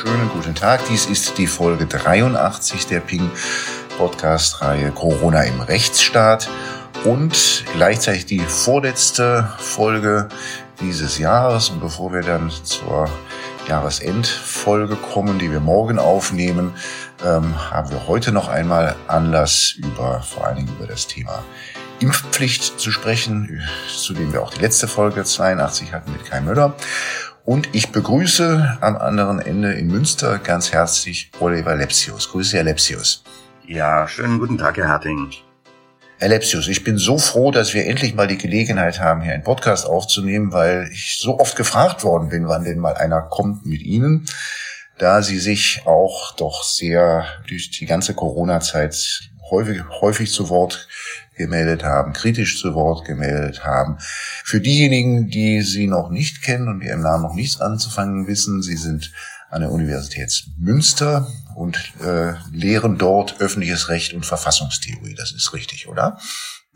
Schönen guten Tag. Dies ist die Folge 83 der Ping Podcast-Reihe Corona im Rechtsstaat und gleichzeitig die vorletzte Folge dieses Jahres. Und bevor wir dann zur Jahresendfolge kommen, die wir morgen aufnehmen, ähm, haben wir heute noch einmal Anlass über, vor allen Dingen über das Thema Impfpflicht zu sprechen, zu dem wir auch die letzte Folge 82 hatten mit Kai Müller. Und ich begrüße am anderen Ende in Münster ganz herzlich Oliver Lepsius. Grüße, Herr Lepsius. Ja, schönen guten Tag, Herr Harting. Herr Lepsius, ich bin so froh, dass wir endlich mal die Gelegenheit haben, hier einen Podcast aufzunehmen, weil ich so oft gefragt worden bin, wann denn mal einer kommt mit Ihnen, da Sie sich auch doch sehr durch die ganze Corona-Zeit häufig, häufig zu Wort gemeldet haben, kritisch zu Wort gemeldet haben. Für diejenigen, die Sie noch nicht kennen und die im Namen noch nichts anzufangen wissen, Sie sind an der Universität Münster und äh, lehren dort öffentliches Recht und Verfassungstheorie. Das ist richtig, oder?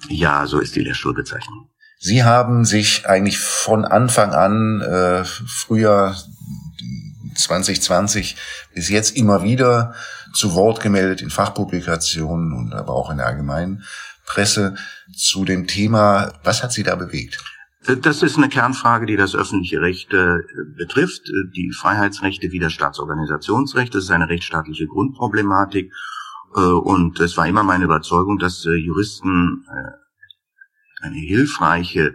Ja, so ist die Lehrstuhlbezeichnung. Sie haben sich eigentlich von Anfang an, äh, früher 2020 bis jetzt immer wieder zu Wort gemeldet in Fachpublikationen und aber auch in der allgemeinen Presse zu dem Thema. Was hat Sie da bewegt? Das ist eine Kernfrage, die das öffentliche Recht äh, betrifft. Die Freiheitsrechte wie das Staatsorganisationsrecht. Das ist eine rechtsstaatliche Grundproblematik. Äh, und es war immer meine Überzeugung, dass äh, Juristen äh, eine hilfreiche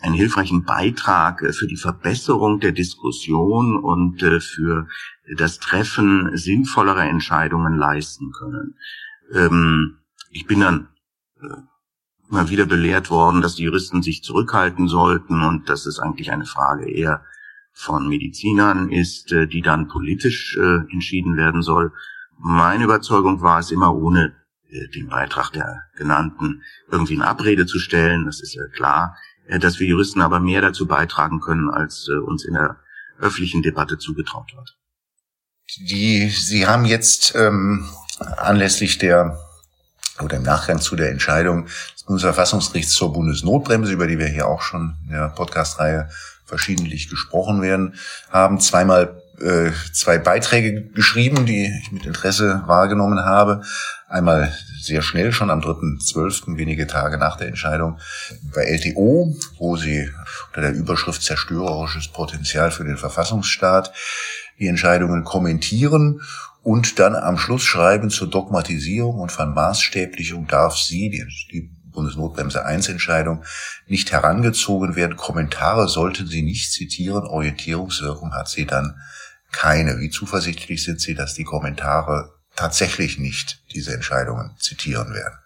einen hilfreichen Beitrag äh, für die Verbesserung der Diskussion und äh, für das Treffen sinnvollerer Entscheidungen leisten können. Ähm, ich bin dann äh, immer wieder belehrt worden, dass die Juristen sich zurückhalten sollten und dass es eigentlich eine Frage eher von Medizinern ist, die dann politisch entschieden werden soll. Meine Überzeugung war es immer ohne den Beitrag der genannten irgendwie in Abrede zu stellen. Das ist ja klar. Äh, dass wir Juristen aber mehr dazu beitragen können, als äh, uns in der öffentlichen Debatte zugetraut wird. Die, Sie haben jetzt ähm, anlässlich der oder im Nachgang zu der Entscheidung des Bundesverfassungsgerichts zur Bundesnotbremse, über die wir hier auch schon in der Podcastreihe verschiedentlich gesprochen werden, haben zweimal äh, zwei Beiträge geschrieben, die ich mit Interesse wahrgenommen habe. Einmal sehr schnell, schon am 3.12., wenige Tage nach der Entscheidung, bei LTO, wo sie unter der Überschrift zerstörerisches Potenzial für den Verfassungsstaat die Entscheidungen kommentieren und dann am Schluss schreiben zur Dogmatisierung und Vermaßstäblichung darf sie, die, die Bundesnotbremse 1 Entscheidung, nicht herangezogen werden. Kommentare sollten sie nicht zitieren. Orientierungswirkung hat sie dann keine. Wie zuversichtlich sind Sie, dass die Kommentare tatsächlich nicht diese Entscheidungen zitieren werden?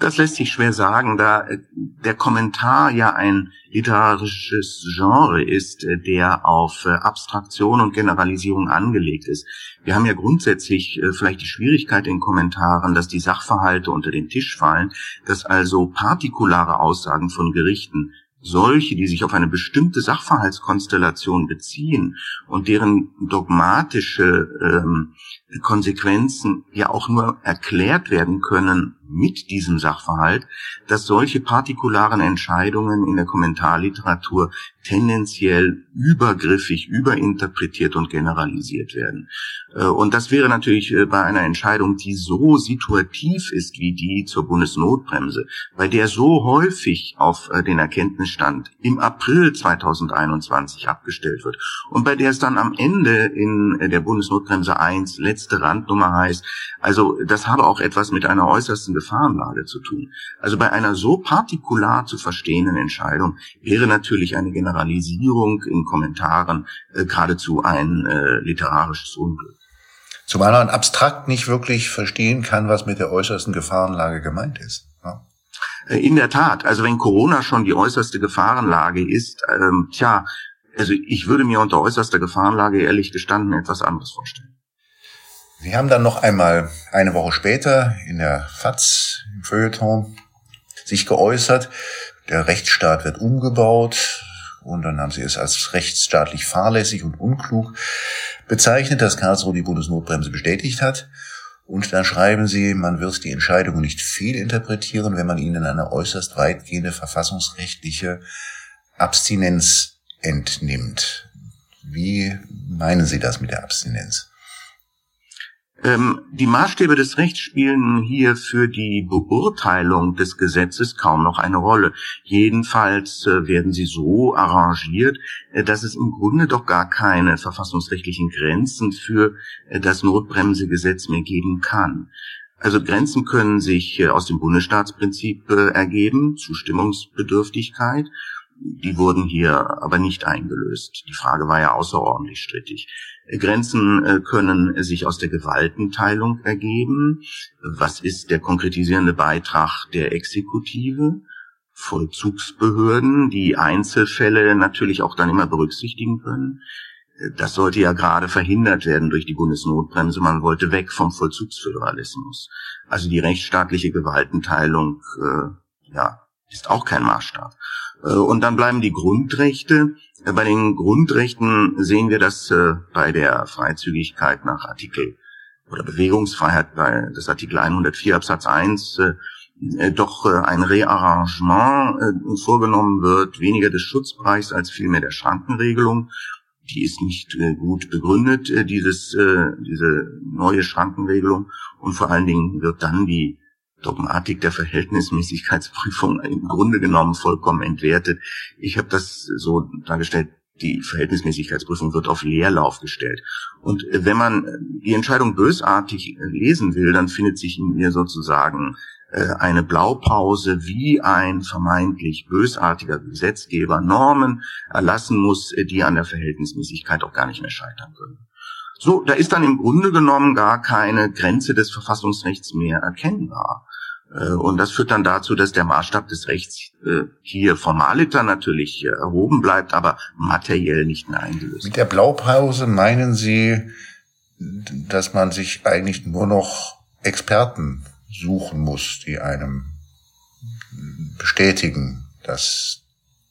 Das lässt sich schwer sagen, da äh, der Kommentar ja ein literarisches Genre ist, äh, der auf äh, Abstraktion und Generalisierung angelegt ist. Wir haben ja grundsätzlich vielleicht die Schwierigkeit in Kommentaren, dass die Sachverhalte unter den Tisch fallen, dass also partikulare Aussagen von Gerichten solche, die sich auf eine bestimmte Sachverhaltskonstellation beziehen und deren dogmatische ähm, Konsequenzen ja auch nur erklärt werden können mit diesem Sachverhalt, dass solche partikularen Entscheidungen in der Kommentarliteratur tendenziell übergriffig, überinterpretiert und generalisiert werden. Äh, und das wäre natürlich äh, bei einer Entscheidung, die so situativ ist wie die zur Bundesnotbremse, bei der so häufig auf äh, den Erkenntnisstand im April 2021 abgestellt wird und bei der es dann am Ende in der Bundesnotbremse 1 letzte Randnummer heißt, also das habe auch etwas mit einer äußersten Gefahrenlage zu tun. Also bei einer so partikular zu verstehenden Entscheidung wäre natürlich eine Generalisierung in Kommentaren äh, geradezu ein äh, literarisches Unglück. Zumal man abstrakt nicht wirklich verstehen kann, was mit der äußersten Gefahrenlage gemeint ist. Ja? Äh, in der Tat, also wenn Corona schon die äußerste Gefahrenlage ist, ähm, tja, also ich würde mir unter äußerster Gefahrenlage ehrlich gestanden etwas anderes vorstellen. Sie haben dann noch einmal eine Woche später in der FAZ im Feuilleton sich geäußert, der Rechtsstaat wird umgebaut und dann haben sie es als rechtsstaatlich fahrlässig und unklug bezeichnet, dass Karlsruhe die Bundesnotbremse bestätigt hat. Und dann schreiben sie, man wird die Entscheidungen nicht fehlinterpretieren, wenn man ihnen eine äußerst weitgehende verfassungsrechtliche Abstinenz entnimmt. Wie meinen Sie das mit der Abstinenz? Ähm, die Maßstäbe des Rechts spielen hier für die Beurteilung des Gesetzes kaum noch eine Rolle. Jedenfalls äh, werden sie so arrangiert, äh, dass es im Grunde doch gar keine verfassungsrechtlichen Grenzen für äh, das Notbremsegesetz mehr geben kann. Also Grenzen können sich aus dem Bundesstaatsprinzip ergeben, Zustimmungsbedürftigkeit die wurden hier aber nicht eingelöst. Die Frage war ja außerordentlich strittig. Grenzen äh, können sich aus der Gewaltenteilung ergeben. Was ist der konkretisierende Beitrag der Exekutive? Vollzugsbehörden, die Einzelfälle natürlich auch dann immer berücksichtigen können. Das sollte ja gerade verhindert werden durch die Bundesnotbremse. Man wollte weg vom Vollzugsföderalismus. Also die rechtsstaatliche Gewaltenteilung, äh, ja, ist auch kein Maßstab. Äh, und dann bleiben die Grundrechte. Äh, bei den Grundrechten sehen wir das äh, bei der Freizügigkeit nach Artikel oder Bewegungsfreiheit bei des Artikel 104 Absatz 1 doch ein Rearrangement vorgenommen wird, weniger des Schutzbereichs als vielmehr der Schrankenregelung. Die ist nicht gut begründet, dieses, diese neue Schrankenregelung. Und vor allen Dingen wird dann die Dogmatik der Verhältnismäßigkeitsprüfung im Grunde genommen vollkommen entwertet. Ich habe das so dargestellt, die Verhältnismäßigkeitsprüfung wird auf Leerlauf gestellt. Und wenn man die Entscheidung bösartig lesen will, dann findet sich in ihr sozusagen äh, eine Blaupause, wie ein vermeintlich bösartiger Gesetzgeber Normen erlassen muss, die an der Verhältnismäßigkeit auch gar nicht mehr scheitern können. So, da ist dann im Grunde genommen gar keine Grenze des Verfassungsrechts mehr erkennbar. Äh, und das führt dann dazu, dass der Maßstab des Rechts äh, hier formaliter natürlich erhoben bleibt, aber materiell nicht mehr eingelöst. Mit der Blaupause meinen Sie, dass man sich eigentlich nur noch Experten suchen muss, die einem bestätigen, dass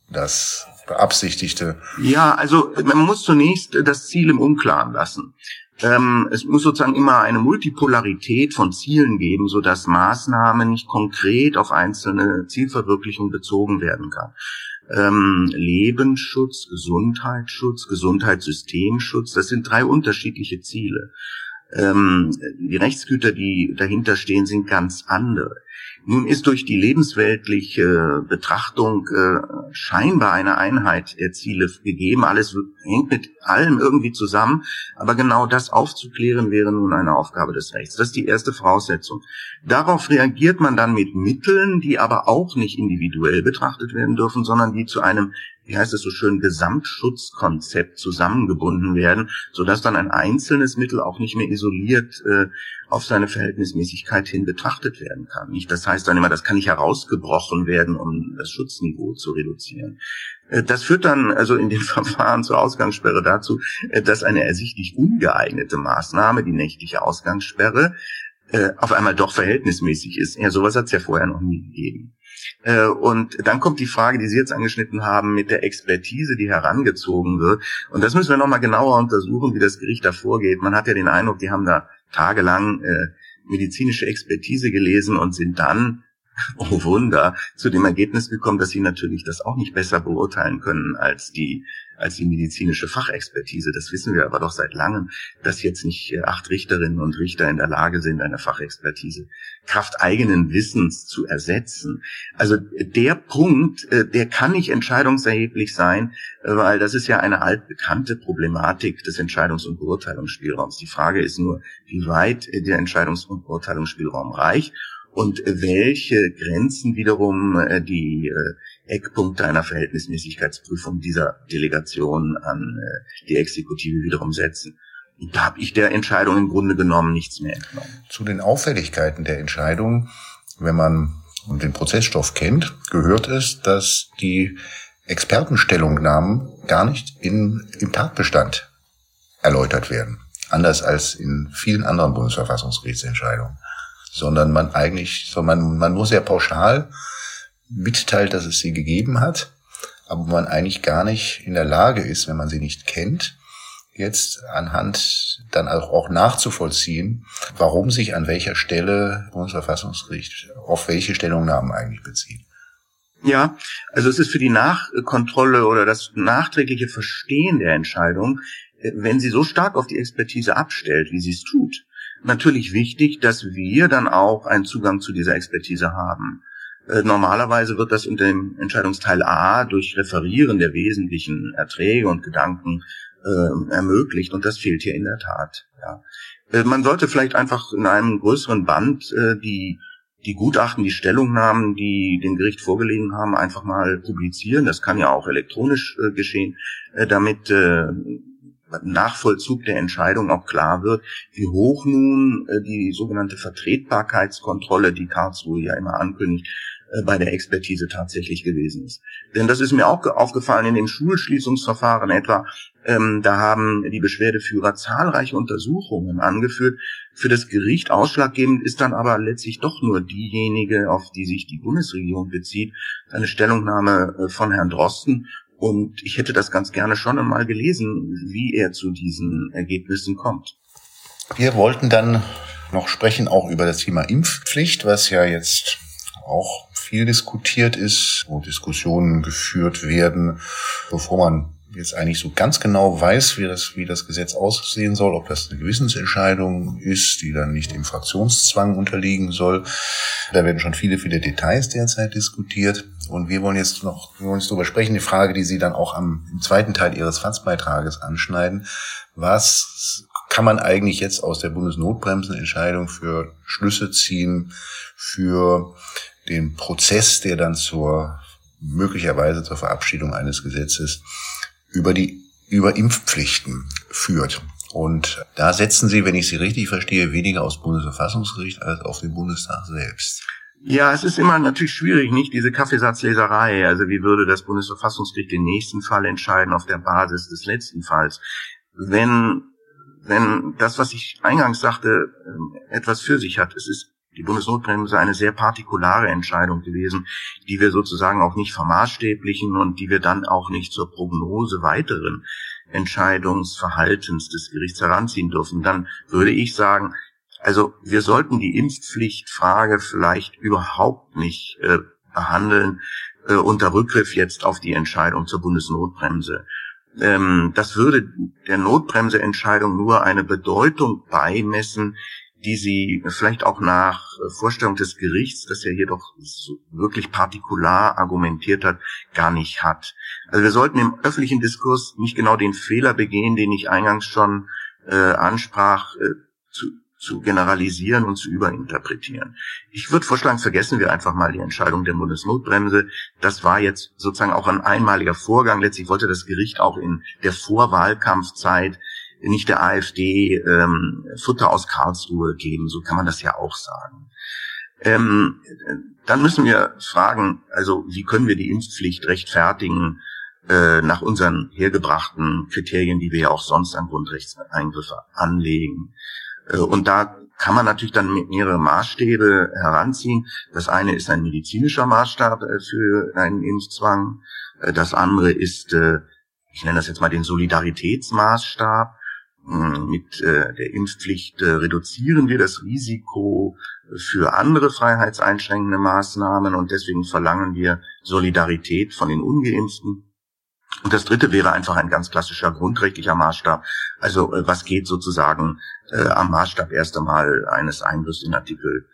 das beabsichtigte? Ja, also man muss zunächst das Ziel im Unklaren lassen. Ähm, es muss sozusagen immer eine Multipolarität von Zielen geben, so dass Maßnahmen nicht konkret auf einzelne Zielverwirklichungen bezogen werden kann. Ähm, Lebensschutz, Gesundheitsschutz, Gesundheitssystemschutz, das sind drei unterschiedliche Ziele. Ähm, die Rechtsgüter, die dahinter stehen, sind ganz andere. Nun ist durch die lebensweltliche Betrachtung äh, scheinbar eine Einheit der Ziele gegeben. Alles hängt mit allem irgendwie zusammen. Aber genau das aufzuklären wäre nun eine Aufgabe des Rechts. Das ist die erste Voraussetzung. Darauf reagiert man dann mit Mitteln, die aber auch nicht individuell betrachtet werden dürfen, sondern die zu einem wie heißt es so schön, Gesamtschutzkonzept zusammengebunden werden, sodass dann ein einzelnes Mittel auch nicht mehr isoliert äh, auf seine Verhältnismäßigkeit hin betrachtet werden kann. Nicht, das heißt dann immer, das kann nicht herausgebrochen werden, um das Schutzniveau zu reduzieren. Äh, das führt dann also in den Verfahren zur Ausgangssperre dazu, äh, dass eine ersichtlich ungeeignete Maßnahme, die nächtliche Ausgangssperre, äh, auf einmal doch verhältnismäßig ist. Ja, sowas hat es ja vorher noch nie gegeben. Äh, und dann kommt die Frage, die Sie jetzt angeschnitten haben, mit der Expertise, die herangezogen wird. Und das müssen wir nochmal genauer untersuchen, wie das Gericht da vorgeht. Man hat ja den Eindruck, die haben da tagelang äh, medizinische Expertise gelesen und sind dann oh Wunder, zu dem Ergebnis gekommen, dass sie natürlich das auch nicht besser beurteilen können als die als die medizinische Fachexpertise. Das wissen wir aber doch seit langem, dass jetzt nicht äh, acht Richterinnen und Richter in der Lage sind, eine Fachexpertise Kraft eigenen Wissens zu ersetzen. Also der Punkt, äh, der kann nicht entscheidungserheblich sein, äh, weil das ist ja eine altbekannte Problematik des Entscheidungs- und Beurteilungsspielraums. Die Frage ist nur, wie weit der Entscheidungs- und Beurteilungsspielraum reicht und welche Grenzen wiederum äh, die äh, Eckpunkte einer Verhältnismäßigkeitsprüfung dieser Delegation an äh, die Exekutive wiederum setzen. Und da habe ich der Entscheidung im Grunde genommen nichts mehr entnommen. Zu den Auffälligkeiten der Entscheidung, wenn man den Prozessstoff kennt, gehört es, dass die Expertenstellungnahmen gar nicht in, im Tatbestand erläutert werden. Anders als in vielen anderen Bundesverfassungsgerichtsentscheidungen sondern man eigentlich, so man, man nur sehr pauschal mitteilt, dass es sie gegeben hat, aber man eigentlich gar nicht in der Lage ist, wenn man sie nicht kennt, jetzt anhand dann auch, nachzuvollziehen, warum sich an welcher Stelle Bundesverfassungsgericht auf welche Stellungnahmen eigentlich bezieht. Ja, also es ist für die Nachkontrolle oder das nachträgliche Verstehen der Entscheidung wenn sie so stark auf die Expertise abstellt, wie sie es tut, natürlich wichtig, dass wir dann auch einen Zugang zu dieser Expertise haben. Äh, normalerweise wird das in dem Entscheidungsteil A durch Referieren der wesentlichen Erträge und Gedanken äh, ermöglicht und das fehlt hier in der Tat. Ja. Äh, man sollte vielleicht einfach in einem größeren Band äh, die die Gutachten, die Stellungnahmen, die dem Gericht vorgelegen haben, einfach mal publizieren. Das kann ja auch elektronisch äh, geschehen, äh, damit äh, Nachvollzug der Entscheidung auch klar wird, wie hoch nun äh, die sogenannte Vertretbarkeitskontrolle, die Karlsruhe ja immer ankündigt, äh, bei der Expertise tatsächlich gewesen ist. Denn das ist mir auch aufgefallen in den Schulschließungsverfahren etwa. Ähm, da haben die Beschwerdeführer zahlreiche Untersuchungen angeführt. Für das Gericht ausschlaggebend ist dann aber letztlich doch nur diejenige, auf die sich die Bundesregierung bezieht, eine Stellungnahme äh, von Herrn Drosten. Und ich hätte das ganz gerne schon einmal gelesen, wie er zu diesen Ergebnissen kommt. Wir wollten dann noch sprechen auch über das Thema Impfpflicht, was ja jetzt auch viel diskutiert ist, wo Diskussionen geführt werden, bevor man jetzt eigentlich so ganz genau weiß, wie das, wie das Gesetz aussehen soll, ob das eine Gewissensentscheidung ist, die dann nicht dem Fraktionszwang unterliegen soll. Da werden schon viele, viele Details derzeit diskutiert. Und wir wollen jetzt noch, wir wollen jetzt darüber sprechen, die Frage, die Sie dann auch am, im zweiten Teil Ihres Fassbeitrages anschneiden. Was kann man eigentlich jetzt aus der Bundesnotbremsenentscheidung für Schlüsse ziehen für den Prozess, der dann zur möglicherweise zur Verabschiedung eines Gesetzes über die über Impfpflichten führt. Und da setzen Sie, wenn ich Sie richtig verstehe, weniger aus Bundesverfassungsgericht als auf den Bundestag selbst. Ja, es ist immer natürlich schwierig, nicht diese Kaffeesatzleserei. Also wie würde das Bundesverfassungsgericht den nächsten Fall entscheiden auf der Basis des letzten Falls? Wenn, wenn das, was ich eingangs sagte, ähm, etwas für sich hat, es ist die Bundesnotbremse eine sehr partikulare Entscheidung gewesen, die wir sozusagen auch nicht vermaßstäblichen und die wir dann auch nicht zur Prognose weiteren Entscheidungsverhaltens des Gerichts heranziehen dürfen. Dann würde ich sagen, also wir sollten die Impfpflichtfrage vielleicht überhaupt nicht äh, behandeln äh, unter Rückgriff jetzt auf die Entscheidung zur Bundesnotbremse. Ähm, das würde der Notbremseentscheidung nur eine Bedeutung beimessen, die sie vielleicht auch nach Vorstellung des Gerichts, das ja hier doch wirklich partikular argumentiert hat, gar nicht hat. Also wir sollten im öffentlichen Diskurs nicht genau den Fehler begehen, den ich eingangs schon äh, ansprach, äh, zu, zu generalisieren und zu überinterpretieren. Ich würde vorschlagen, vergessen wir einfach mal die Entscheidung der Bundesnotbremse. Das war jetzt sozusagen auch ein einmaliger Vorgang. Letztlich wollte das Gericht auch in der Vorwahlkampfzeit nicht der AfD ähm, Futter aus Karlsruhe geben, so kann man das ja auch sagen. Ähm, dann müssen wir fragen, also wie können wir die Impfpflicht rechtfertigen äh, nach unseren hergebrachten Kriterien, die wir ja auch sonst an Grundrechtseingriffe anlegen. Äh, und da kann man natürlich dann mehrere Maßstäbe heranziehen. Das eine ist ein medizinischer Maßstab äh, für einen Impfzwang. Äh, das andere ist, ich nenne das jetzt mal den Solidaritätsmaßstab. Mit äh, der Impfpflicht reduzieren wir das Risiko für andere freiheitseinschränkende Maßnahmen und deswegen verlangen wir Solidarität von den Ungeimpften. Und das dritte wäre einfach ein ganz klassischer grundrechtlicher Maßstab. Also äh, was geht sozusagen äh, am Maßstab erst einmal eines Eingriffs in Artikel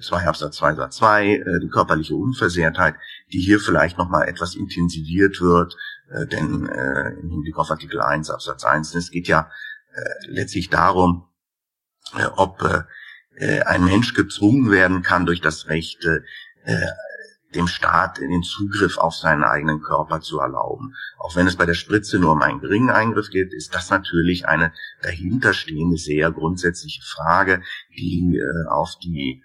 2 Absatz 2 Satz 2, äh, die körperliche Unversehrtheit, die hier vielleicht nochmal etwas intensiviert wird, äh, denn äh, im Hinblick auf Artikel 1 Absatz 1, es geht ja äh, letztlich darum, äh, ob äh, ein Mensch gezwungen werden kann durch das Recht, dem Staat den Zugriff auf seinen eigenen Körper zu erlauben. Auch wenn es bei der Spritze nur um einen geringen Eingriff geht, ist das natürlich eine dahinterstehende, sehr grundsätzliche Frage, die auf die,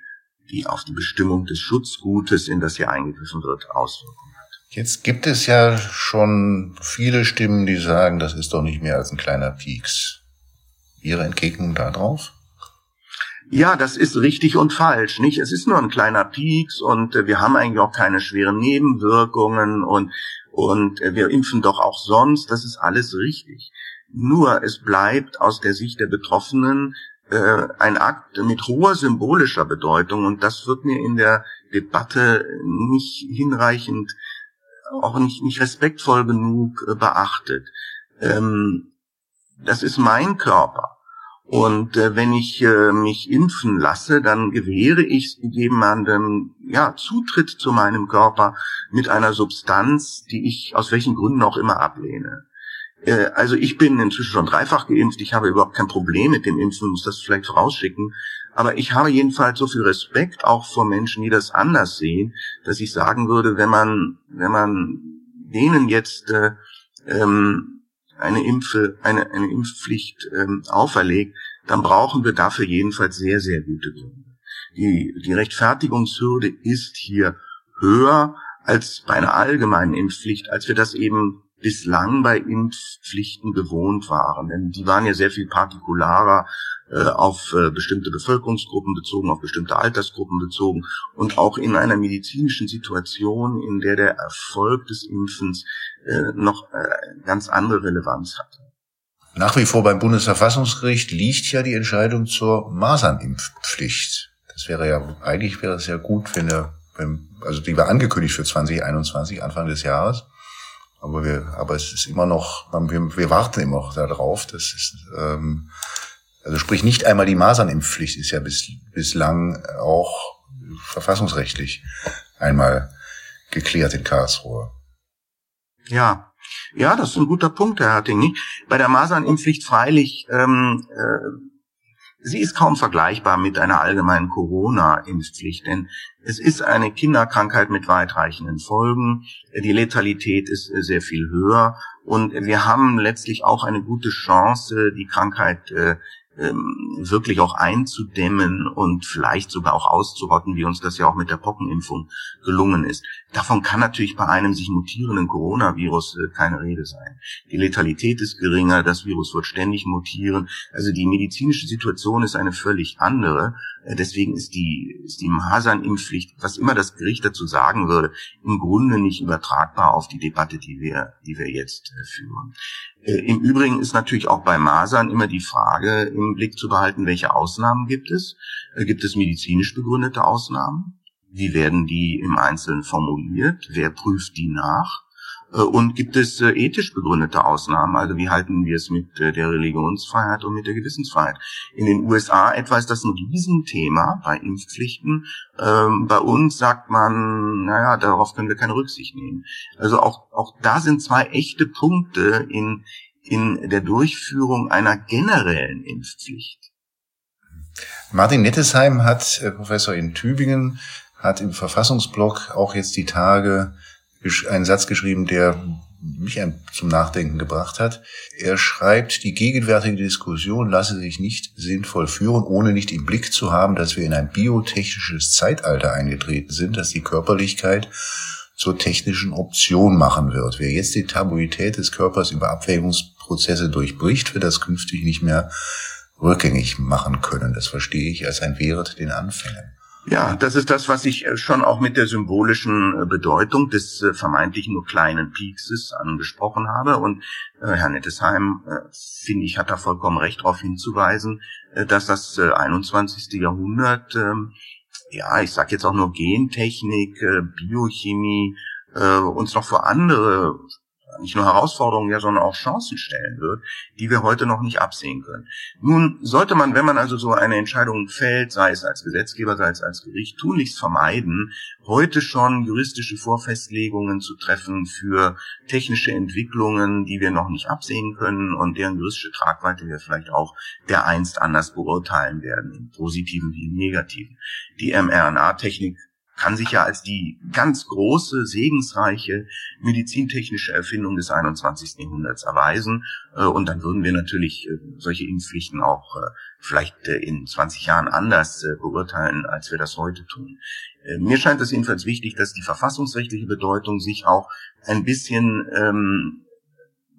die auf die Bestimmung des Schutzgutes, in das hier eingegriffen wird, Auswirkungen hat. Jetzt gibt es ja schon viele Stimmen, die sagen, das ist doch nicht mehr als ein kleiner Pieks. Ihre Entgegnung darauf? Ja, das ist richtig und falsch, nicht? Es ist nur ein kleiner Pieks und äh, wir haben eigentlich auch keine schweren Nebenwirkungen und und äh, wir impfen doch auch sonst, das ist alles richtig. Nur es bleibt aus der Sicht der Betroffenen äh, ein Akt mit hoher symbolischer Bedeutung und das wird mir in der Debatte nicht hinreichend, auch nicht, nicht respektvoll genug äh, beachtet. Ähm, das ist mein Körper. Und äh, wenn ich äh, mich impfen lasse, dann gewähre ich jemandem ja Zutritt zu meinem Körper mit einer Substanz, die ich aus welchen Gründen auch immer ablehne. Äh, also ich bin inzwischen schon dreifach geimpft. Ich habe überhaupt kein Problem mit dem Impfen, muss das vielleicht vorausschicken. Aber ich habe jedenfalls so viel Respekt auch vor Menschen, die das anders sehen, dass ich sagen würde, wenn man, wenn man denen jetzt äh, ähm, eine Impfe, eine, eine Impfpflicht ähm, auferlegt, dann brauchen wir dafür jedenfalls sehr, sehr gute Gründe. Die, die Rechtfertigungshürde ist hier höher als bei einer allgemeinen Impfpflicht, als wir das eben bislang bei Impfpflichten gewohnt waren. Denn die waren ja sehr viel partikularer äh, auf äh, bestimmte Bevölkerungsgruppen bezogen, auf bestimmte Altersgruppen bezogen und auch in einer medizinischen Situation, in der der Erfolg des Impfens äh, noch äh, ganz andere Relevanz hatte. Nach wie vor beim Bundesverfassungsgericht liegt ja die Entscheidung zur Masernimpfpflicht. Das wäre ja, eigentlich wäre es ja gut, wenn er, wenn, also die war angekündigt für 2021, Anfang des Jahres. Aber wir, aber es ist immer noch, wir, wir warten immer noch darauf. Das ist, ähm, also sprich nicht einmal die Masernimpfpflicht ist ja bis, bislang auch verfassungsrechtlich einmal geklärt in Karlsruhe. Ja, ja, das ist ein guter Punkt, Herr Harting. Bei der Masernimpfpflicht freilich, ähm, äh, sie ist kaum vergleichbar mit einer allgemeinen Corona-Impfpflicht, denn es ist eine Kinderkrankheit mit weitreichenden Folgen. Die Letalität ist äh, sehr viel höher und wir haben letztlich auch eine gute Chance, die Krankheit äh, ähm, wirklich auch einzudämmen und vielleicht sogar auch auszurotten, wie uns das ja auch mit der Pockenimpfung gelungen ist. Davon kann natürlich bei einem sich mutierenden Coronavirus äh, keine Rede sein. Die Letalität ist geringer, das Virus wird ständig mutieren. Also die medizinische Situation ist eine völlig andere. Äh, deswegen ist die, ist die Masernimpfpflicht, was immer das Gericht dazu sagen würde, im Grunde nicht übertragbar auf die Debatte, die wir, die wir jetzt äh, führen. Im Übrigen ist natürlich auch bei Masern immer die Frage im Blick zu behalten, welche Ausnahmen gibt es? Gibt es medizinisch begründete Ausnahmen? Wie werden die im Einzelnen formuliert? Wer prüft die nach? Äh, und gibt es äh, ethisch begründete Ausnahmen? Also wie halten wir es mit äh, der Religionsfreiheit und mit der Gewissensfreiheit? In den USA etwa ist das ein Riesenthema bei Impfpflichten. Ähm, bei uns sagt man, naja, darauf können wir keine Rücksicht nehmen. Also auch, auch da sind zwei echte Punkte in, in der Durchführung einer generellen Impfpflicht. Martin Nettesheim hat, äh, Professor in Tübingen, hat im Verfassungsblock auch jetzt die Tage einen Satz geschrieben, der mich zum Nachdenken gebracht hat. Er schreibt, die gegenwärtige Diskussion lasse sich nicht sinnvoll führen, ohne nicht im Blick zu haben, dass wir in ein biotechnisches Zeitalter eingetreten sind, das die Körperlichkeit zur technischen Option machen wird. Wer jetzt die Tabuität des Körpers über Abwägungsprozesse durchbricht, wird das künftig nicht mehr rückgängig machen können. Das verstehe ich als ein Wehret den Anfängen. Ja, das ist das, was ich äh, schon auch mit der symbolischen äh, Bedeutung des äh, vermeintlich nur kleinen Piekses angesprochen habe. Und Herr Nettesheim, finde ich, hat da vollkommen recht darauf hinzuweisen, dass das äh, 21. Jahrhundert, äh, ja, ich sage jetzt auch nur Gentechnik, Biochemie, uns noch vor andere nicht nur Herausforderungen, ja, sondern auch Chancen stellen wird, die wir heute noch nicht absehen können. Nun sollte man, wenn man also so eine Entscheidung fällt, sei es als Gesetzgeber, sei es als Gericht, tunlichst vermeiden, heute schon juristische Vorfestlegungen zu treffen für technische Entwicklungen, die wir noch nicht absehen können und deren juristische Tragweite wir vielleicht auch dereinst anders beurteilen werden, im positiven wie im negativen. Die mRNA-Technik kann sich ja als die ganz große, segensreiche medizintechnische Erfindung des 21. Jahrhunderts erweisen. Äh, und dann würden wir natürlich äh, solche Impfpflichten auch äh, vielleicht in 20 Jahren anders beurteilen, als wir das heute tun. Mir scheint es jedenfalls wichtig, dass die verfassungsrechtliche Bedeutung sich auch ein bisschen ähm,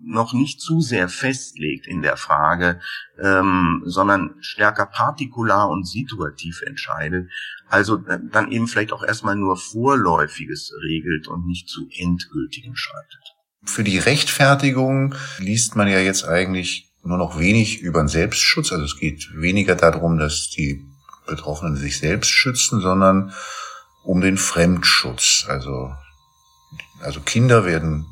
noch nicht zu sehr festlegt in der Frage, ähm, sondern stärker partikular und situativ entscheidet. Also äh, dann eben vielleicht auch erstmal nur Vorläufiges regelt und nicht zu endgültigem schreitet. Für die Rechtfertigung liest man ja jetzt eigentlich nur noch wenig über den Selbstschutz. Also es geht weniger darum, dass die Betroffenen sich selbst schützen, sondern um den Fremdschutz. Also, also Kinder werden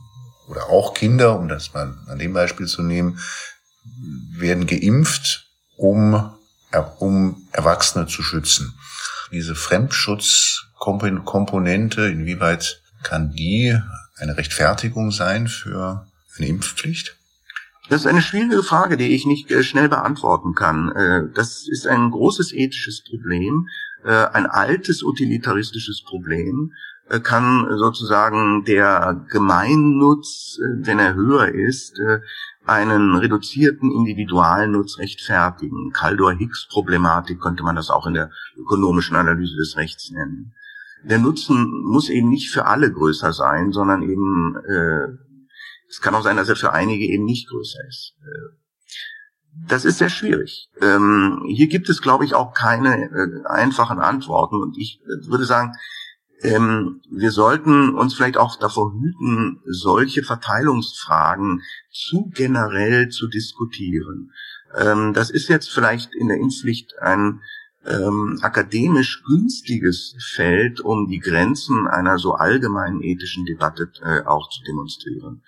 oder auch Kinder, um das mal an dem Beispiel zu nehmen, werden geimpft, um, um Erwachsene zu schützen. Diese Fremdschutzkomponente, inwieweit kann die eine Rechtfertigung sein für eine Impfpflicht? Das ist eine schwierige Frage, die ich nicht äh, schnell beantworten kann. Äh, das ist ein großes ethisches Problem, äh, ein altes utilitaristisches Problem. Kann sozusagen der Gemeinnutz, wenn er höher ist, einen reduzierten Individualnutz rechtfertigen. Kaldor-Hicks-Problematik könnte man das auch in der ökonomischen Analyse des Rechts nennen. Der Nutzen muss eben nicht für alle größer sein, sondern eben es kann auch sein, dass er für einige eben nicht größer ist. Äh, das ist sehr schwierig. Ähm, hier gibt es, glaube ich, auch keine äh, einfachen Antworten. Und ich äh, würde sagen, ähm, wir sollten uns vielleicht auch davor hüten, solche Verteilungsfragen zu generell zu diskutieren. Ähm, das ist jetzt vielleicht in der Impfpflicht ein ähm, akademisch günstiges Feld, um die Grenzen einer so allgemeinen ethischen Debatte äh, auch zu demonstrieren.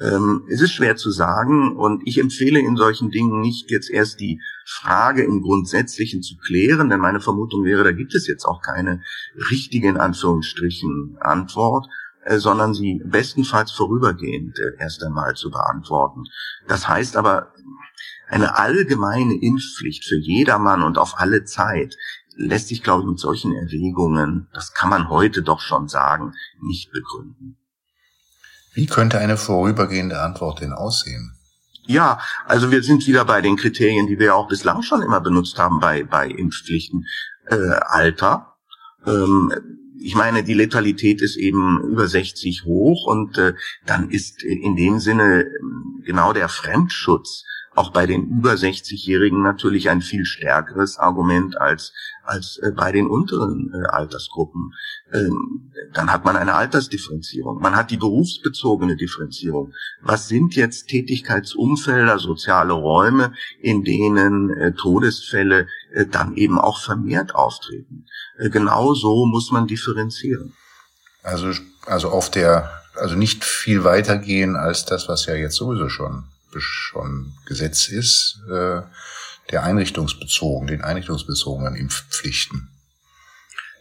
Ähm, es ist schwer zu sagen und ich empfehle in solchen Dingen nicht jetzt erst die Frage im Grundsätzlichen zu klären, denn meine Vermutung wäre, da gibt es jetzt auch keine richtige in Anführungsstrichen Antwort, äh, sondern sie bestenfalls vorübergehend äh, erst einmal zu beantworten. Das heißt aber, eine allgemeine Impfpflicht für jedermann und auf alle Zeit lässt sich, glaube ich, mit solchen Erwägungen, das kann man heute doch schon sagen, nicht begründen. Wie könnte eine vorübergehende Antwort denn aussehen? Ja, also wir sind wieder bei den Kriterien, die wir auch bislang schon immer benutzt haben bei, bei Impfpflichten. Äh, Alter. Ähm, ich meine, die Letalität ist eben über 60 hoch und äh, dann ist in dem Sinne ähm, genau der Fremdschutz auch bei den über 60-Jährigen natürlich ein viel stärkeres Argument als als äh, bei den unteren äh, Altersgruppen. Ähm, dann hat man eine Altersdifferenzierung. Man hat die berufsbezogene Differenzierung. Was sind jetzt Tätigkeitsumfelder, soziale Räume, in denen äh, Todesfälle äh, dann eben auch vermehrt auftreten? Äh, genau so muss man differenzieren. Also also auf der also nicht viel weiter gehen als das, was ja jetzt sowieso schon schon Gesetz ist, äh, der einrichtungsbezogen, den einrichtungsbezogenen Impfpflichten.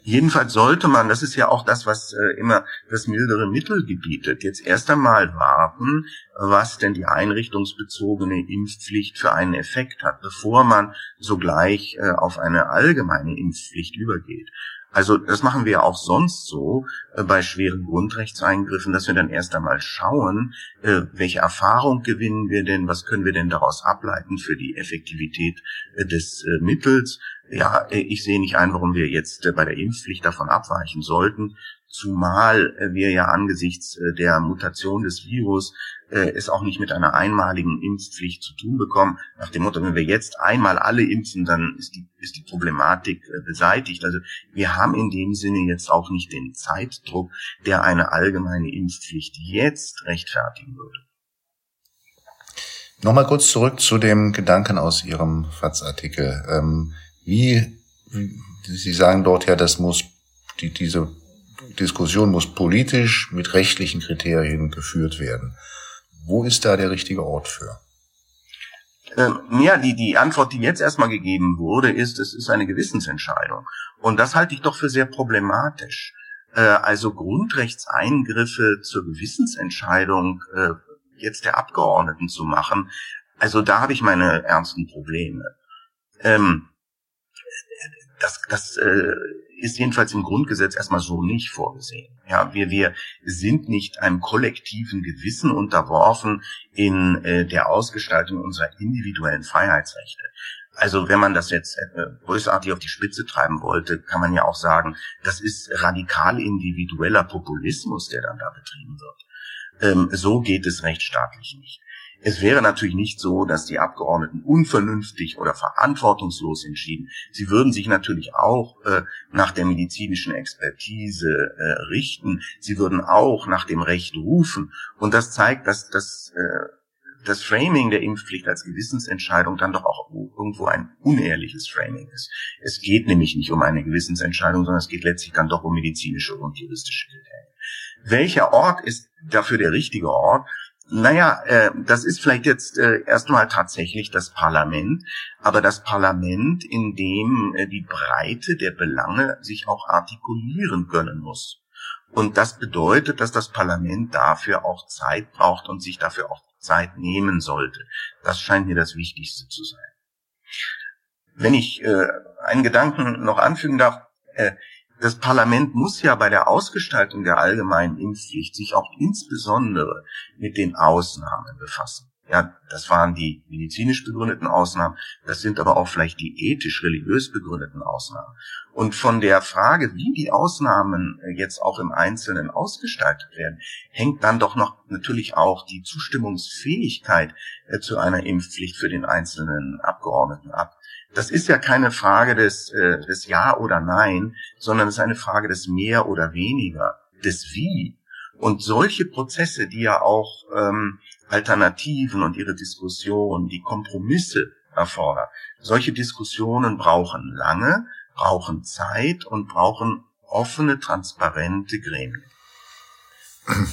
Jedenfalls sollte man, das ist ja auch das, was äh, immer das mildere Mittel gebietet, jetzt erst einmal warten, was denn die einrichtungsbezogene Impfpflicht für einen Effekt hat, bevor man sogleich äh, auf eine allgemeine Impfpflicht übergeht. Also das machen wir auch sonst so äh, bei schweren Grundrechtseingriffen, dass wir dann erst einmal schauen, äh, welche Erfahrung gewinnen wir denn, was können wir denn daraus ableiten für die Effektivität äh, des äh, Mittels. Ja, äh, ich sehe nicht ein, warum wir jetzt äh, bei der Impfpflicht davon abweichen sollten, zumal wir ja angesichts der Mutation des Virus äh, es auch nicht mit einer einmaligen Impfpflicht zu tun bekommen. Nach dem Motto, wenn wir jetzt einmal alle impfen, dann ist die, ist die Problematik äh, beseitigt. Also wir haben in dem Sinne jetzt auch nicht den Zeitdruck, der eine allgemeine Impfpflicht jetzt rechtfertigen würde. Nochmal kurz zurück zu dem Gedanken aus Ihrem FATS-Artikel. Ähm, wie, wie, Sie sagen dort ja, das muss, die, diese Diskussion muss politisch mit rechtlichen Kriterien geführt werden. Wo ist da der richtige Ort für? Ähm, ja, die, die Antwort, die jetzt erstmal gegeben wurde, ist, es ist eine Gewissensentscheidung. Und das halte ich doch für sehr problematisch. Äh, also Grundrechtseingriffe zur Gewissensentscheidung äh, jetzt der Abgeordneten zu machen, also da habe ich meine ernsten Probleme. Ähm, das, das äh, ist jedenfalls im Grundgesetz erstmal so nicht vorgesehen. Ja, wir, wir sind nicht einem kollektiven Gewissen unterworfen in äh, der Ausgestaltung unserer individuellen Freiheitsrechte. Also wenn man das jetzt äh, größartig auf die Spitze treiben wollte, kann man ja auch sagen, das ist radikal individueller Populismus, der dann da betrieben wird. Ähm, so geht es rechtsstaatlich nicht. Es wäre natürlich nicht so, dass die Abgeordneten unvernünftig oder verantwortungslos entschieden. Sie würden sich natürlich auch äh, nach der medizinischen Expertise äh, richten. Sie würden auch nach dem Recht rufen. Und das zeigt, dass das, äh, das Framing der Impfpflicht als Gewissensentscheidung dann doch auch irgendwo ein unehrliches Framing ist. Es geht nämlich nicht um eine Gewissensentscheidung, sondern es geht letztlich dann doch um medizinische und juristische Kriterien. Welcher Ort ist dafür der richtige Ort? Naja, äh, das ist vielleicht jetzt äh, erstmal tatsächlich das Parlament, aber das Parlament, in dem äh, die Breite der Belange sich auch artikulieren können muss. Und das bedeutet, dass das Parlament dafür auch Zeit braucht und sich dafür auch Zeit nehmen sollte. Das scheint mir das Wichtigste zu sein. Wenn ich äh, einen Gedanken noch anfügen darf, äh, das Parlament muss ja bei der Ausgestaltung der allgemeinen Impfpflicht sich auch insbesondere mit den Ausnahmen befassen. Ja, das waren die medizinisch begründeten Ausnahmen, das sind aber auch vielleicht die ethisch-religiös begründeten Ausnahmen. Und von der Frage, wie die Ausnahmen äh, jetzt auch im Einzelnen ausgestaltet werden, hängt dann doch noch natürlich auch die Zustimmungsfähigkeit äh, zu einer Impfpflicht für den einzelnen Abgeordneten ab. Das ist ja keine Frage des, äh, des Ja oder Nein, sondern es ist eine Frage des Mehr oder Weniger, des Wie. Und solche Prozesse, die ja auch ähm, Alternativen und ihre Diskussionen, die Kompromisse erfordern, solche Diskussionen brauchen lange, brauchen Zeit und brauchen offene, transparente Gremien.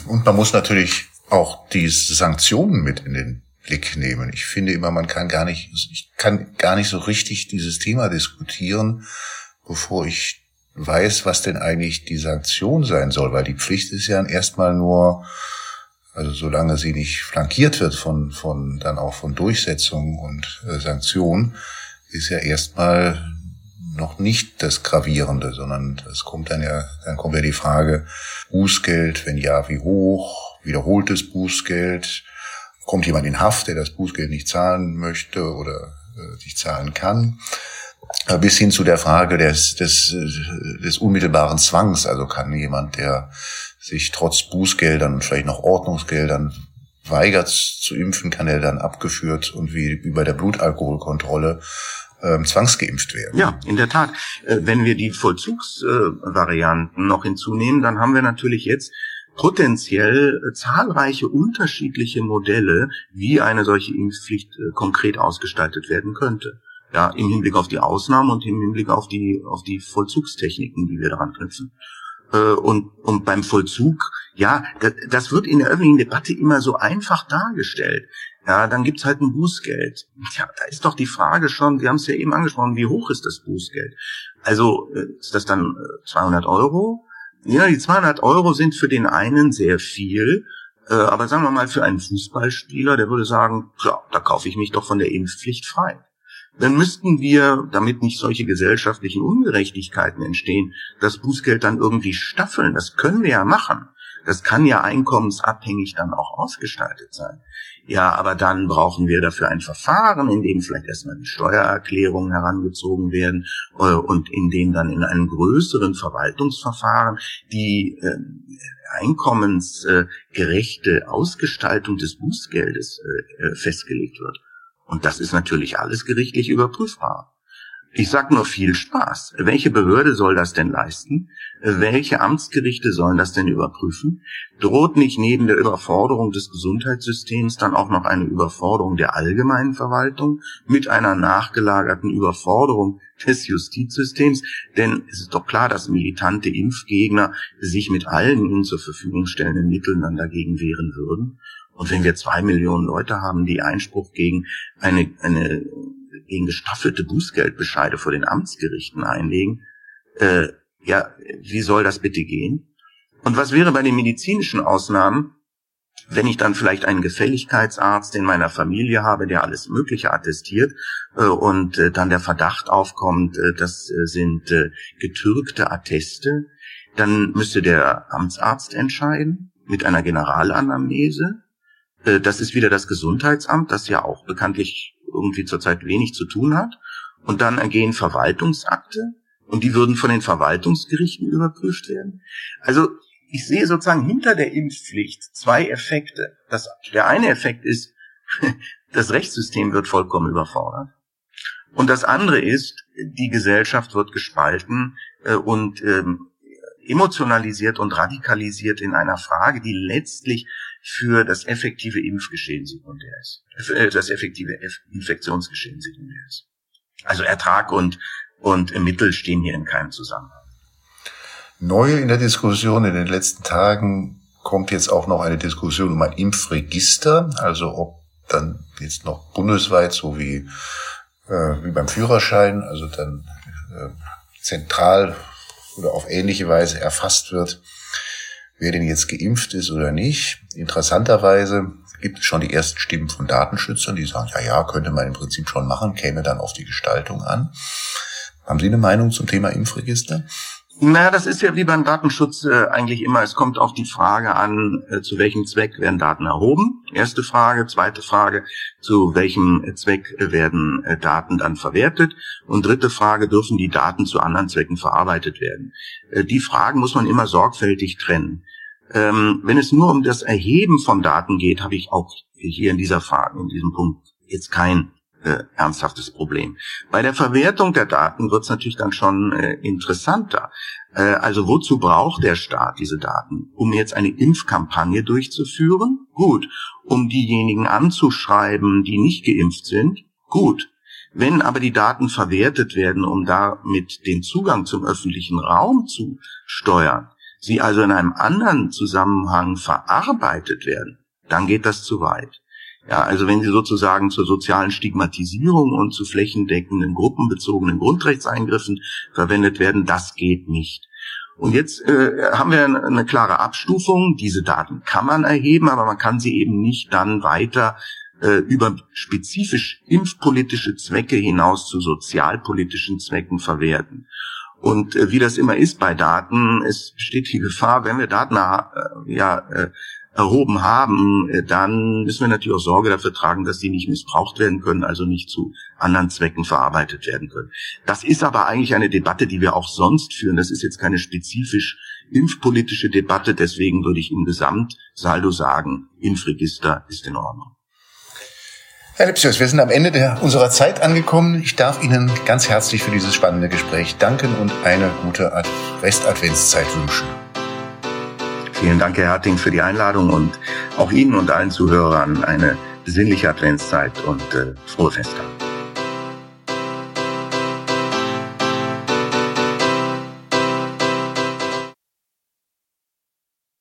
Und man muss natürlich auch die Sanktionen mit in den Blick nehmen. Ich finde immer, man kann gar nicht, ich kann gar nicht so richtig dieses Thema diskutieren, bevor ich weiß, was denn eigentlich die Sanktion sein soll, weil die Pflicht ist ja erstmal nur, also solange sie nicht flankiert wird von, von, dann auch von Durchsetzung und äh, Sanktionen, ist ja erstmal noch nicht das Gravierende, sondern es kommt dann ja, dann kommt ja die Frage, Bußgeld, wenn ja, wie hoch, wiederholtes Bußgeld, kommt jemand in Haft, der das Bußgeld nicht zahlen möchte oder äh, nicht zahlen kann, äh, bis hin zu der Frage des, des, äh, des unmittelbaren Zwangs. Also kann jemand, der sich trotz Bußgeldern und vielleicht noch Ordnungsgeldern weigert zu impfen, kann er dann abgeführt und wie, bei der Blutalkoholkontrolle ähm, zwangsgeimpft werden. Ja, in der Tat. Äh, wenn wir die Vollzugsvarianten noch hinzunehmen, dann haben wir natürlich jetzt potenziell äh, zahlreiche unterschiedliche Modelle, wie eine solche Impfpflicht äh, konkret ausgestaltet werden könnte. Ja, im Hinblick auf die Ausnahmen und im Hinblick auf die, auf die Vollzugstechniken, die wir daran knüpfen. Äh, und, und beim Vollzug, ja, das, wird in der öffentlichen Debatte immer so einfach dargestellt. Ja, dann gibt's halt ein Bußgeld. Ja, da ist doch die Frage schon, wir haben es ja eben angesprochen, wie hoch ist das Bußgeld? Also ist das dann 200 Euro? Ja, die 200 Euro sind für den einen sehr viel, äh, aber sagen wir mal für einen Fußballspieler, der würde sagen, ja, da kaufe ich mich doch von der Impfpflicht frei. Dann müssten wir, damit nicht solche gesellschaftlichen Ungerechtigkeiten entstehen, das Bußgeld dann irgendwie staffeln. Das können wir ja machen. Das kann ja einkommensabhängig dann auch ausgestaltet sein. Ja, aber dann brauchen wir dafür ein Verfahren, in dem vielleicht erstmal die Steuererklärungen herangezogen werden äh, und in dem dann in einem größeren Verwaltungsverfahren die äh, einkommensgerechte Ausgestaltung des Bußgeldes äh, äh, festgelegt wird. Und das ist natürlich alles gerichtlich überprüfbar. Ich sag nur viel Spaß. Welche Behörde soll das denn leisten? Welche Amtsgerichte sollen das denn überprüfen? Droht nicht neben der Überforderung des Gesundheitssystems dann auch noch eine Überforderung der allgemeinen Verwaltung mit einer nachgelagerten Überforderung des Justizsystems? Denn es ist doch klar, dass militante Impfgegner sich mit allen ihnen zur Verfügung stellenden Mitteln dann dagegen wehren würden. Und wenn wir zwei Millionen Leute haben, die Einspruch gegen eine, eine gegen gestaffelte Bußgeldbescheide vor den Amtsgerichten einlegen. Äh, ja, wie soll das bitte gehen? Und was wäre bei den medizinischen Ausnahmen, wenn ich dann vielleicht einen Gefälligkeitsarzt in meiner Familie habe, der alles Mögliche attestiert äh, und äh, dann der Verdacht aufkommt, äh, das äh, sind äh, getürkte Atteste, dann müsste der Amtsarzt entscheiden mit einer Generalanamnese. Äh, das ist wieder das Gesundheitsamt, das ja auch bekanntlich irgendwie zurzeit wenig zu tun hat. Und dann ergehen Verwaltungsakte und die würden von den Verwaltungsgerichten überprüft werden. Also ich sehe sozusagen hinter der Impfpflicht zwei Effekte. Das, der eine Effekt ist, das Rechtssystem wird vollkommen überfordert. Und das andere ist, die Gesellschaft wird gespalten äh, und ähm, emotionalisiert und radikalisiert in einer Frage, die letztlich für das effektive Impfgeschehen sekundär ist. Äh, das effektive Infektionsgeschehen sekundär ist. Also Ertrag und, und Mittel stehen hier in keinem Zusammenhang. Neu in der Diskussion in den letzten Tagen kommt jetzt auch noch eine Diskussion um ein Impfregister, also ob dann jetzt noch bundesweit, so wie, äh, wie beim Führerschein, also dann äh, zentral oder auf ähnliche Weise erfasst wird, wer denn jetzt geimpft ist oder nicht. Interessanterweise gibt es schon die ersten Stimmen von Datenschützern, die sagen, ja, ja, könnte man im Prinzip schon machen, käme dann auf die Gestaltung an. Haben Sie eine Meinung zum Thema Impfregister? Na, das ist ja wie beim Datenschutz äh, eigentlich immer. Es kommt auf die Frage an, äh, zu welchem Zweck werden Daten erhoben. Erste Frage. Zweite Frage, zu welchem Zweck werden äh, Daten dann verwertet. Und dritte Frage, dürfen die Daten zu anderen Zwecken verarbeitet werden. Äh, die Fragen muss man immer sorgfältig trennen. Ähm, wenn es nur um das Erheben von Daten geht, habe ich auch hier in dieser Frage, in diesem Punkt jetzt kein äh, ernsthaftes Problem. Bei der Verwertung der Daten wird es natürlich dann schon äh, interessanter. Äh, also wozu braucht der Staat diese Daten? Um jetzt eine Impfkampagne durchzuführen? Gut. Um diejenigen anzuschreiben, die nicht geimpft sind? Gut. Wenn aber die Daten verwertet werden, um damit den Zugang zum öffentlichen Raum zu steuern, sie also in einem anderen Zusammenhang verarbeitet werden, dann geht das zu weit. Ja, also wenn sie sozusagen zur sozialen Stigmatisierung und zu flächendeckenden gruppenbezogenen Grundrechtseingriffen verwendet werden, das geht nicht. Und jetzt äh, haben wir eine klare Abstufung. Diese Daten kann man erheben, aber man kann sie eben nicht dann weiter äh, über spezifisch impfpolitische Zwecke hinaus zu sozialpolitischen Zwecken verwerten. Und äh, wie das immer ist bei Daten, es besteht die Gefahr, wenn wir Daten äh, ja äh, erhoben haben, äh, dann müssen wir natürlich auch Sorge dafür tragen, dass sie nicht missbraucht werden können, also nicht zu anderen Zwecken verarbeitet werden können. Das ist aber eigentlich eine Debatte, die wir auch sonst führen. Das ist jetzt keine spezifisch impfpolitische Debatte. Deswegen würde ich im Gesamtsaldo sagen, Impfregister ist in Ordnung. Herr Lipsius, wir sind am Ende der, unserer Zeit angekommen. Ich darf Ihnen ganz herzlich für dieses spannende Gespräch danken und eine gute Restadventszeit wünschen. Vielen Dank, Herr Harting, für die Einladung und auch Ihnen und allen Zuhörern eine besinnliche Adventszeit und äh, frohe Festtage.